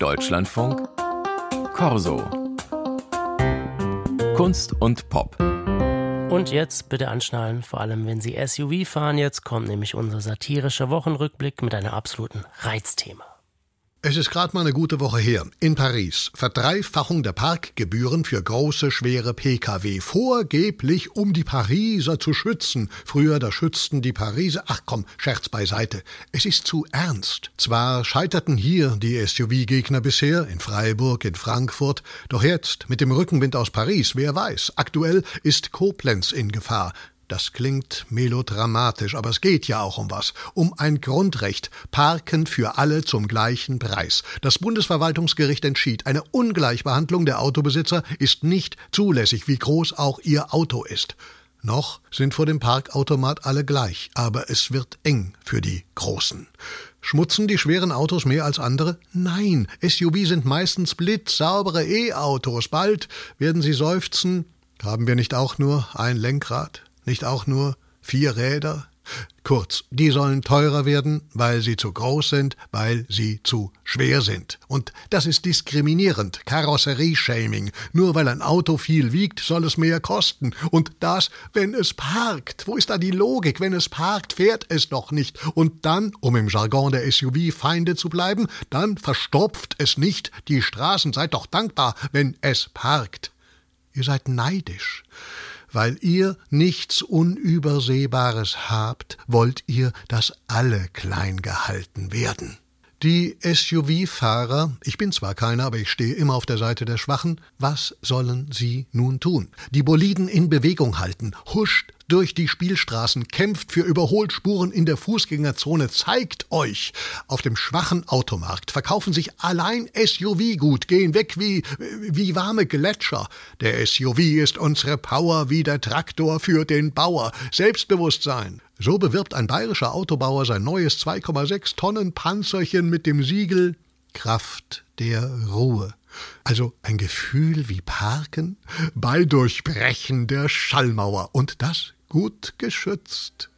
Deutschlandfunk Corso Kunst und Pop und jetzt bitte anschnallen, vor allem wenn Sie SUV fahren. Jetzt kommt nämlich unser satirischer Wochenrückblick mit einem absoluten Reizthema. Es ist gerade mal eine gute Woche her. In Paris. Verdreifachung der Parkgebühren für große, schwere Pkw. Vorgeblich, um die Pariser zu schützen. Früher, da schützten die Pariser. Ach komm, Scherz beiseite. Es ist zu ernst. Zwar scheiterten hier die SUV-Gegner bisher, in Freiburg, in Frankfurt. Doch jetzt, mit dem Rückenwind aus Paris, wer weiß. Aktuell ist Koblenz in Gefahr. Das klingt melodramatisch, aber es geht ja auch um was. Um ein Grundrecht. Parken für alle zum gleichen Preis. Das Bundesverwaltungsgericht entschied, eine Ungleichbehandlung der Autobesitzer ist nicht zulässig, wie groß auch ihr Auto ist. Noch sind vor dem Parkautomat alle gleich, aber es wird eng für die Großen. Schmutzen die schweren Autos mehr als andere? Nein, SUV sind meistens blitzsaubere E-Autos. Bald werden sie seufzen, haben wir nicht auch nur ein Lenkrad? Nicht auch nur vier Räder? Kurz, die sollen teurer werden, weil sie zu groß sind, weil sie zu schwer sind. Und das ist diskriminierend, Karosserie-Shaming. Nur weil ein Auto viel wiegt, soll es mehr kosten. Und das, wenn es parkt. Wo ist da die Logik? Wenn es parkt, fährt es doch nicht. Und dann, um im Jargon der SUV-Feinde zu bleiben, dann verstopft es nicht die Straßen. Seid doch dankbar, wenn es parkt. Ihr seid neidisch. Weil ihr nichts Unübersehbares habt, wollt ihr, dass alle klein gehalten werden. Die SUV-Fahrer, ich bin zwar keiner, aber ich stehe immer auf der Seite der Schwachen, was sollen sie nun tun? Die Boliden in Bewegung halten, huscht durch die Spielstraßen, kämpft für Überholspuren in der Fußgängerzone, zeigt euch. Auf dem schwachen Automarkt verkaufen sich allein SUV gut, gehen weg wie, wie warme Gletscher. Der SUV ist unsere Power wie der Traktor für den Bauer. Selbstbewusstsein. So bewirbt ein bayerischer Autobauer sein neues 2,6 Tonnen Panzerchen mit dem Siegel Kraft der Ruhe. Also ein Gefühl wie Parken bei Durchbrechen der Schallmauer und das gut geschützt.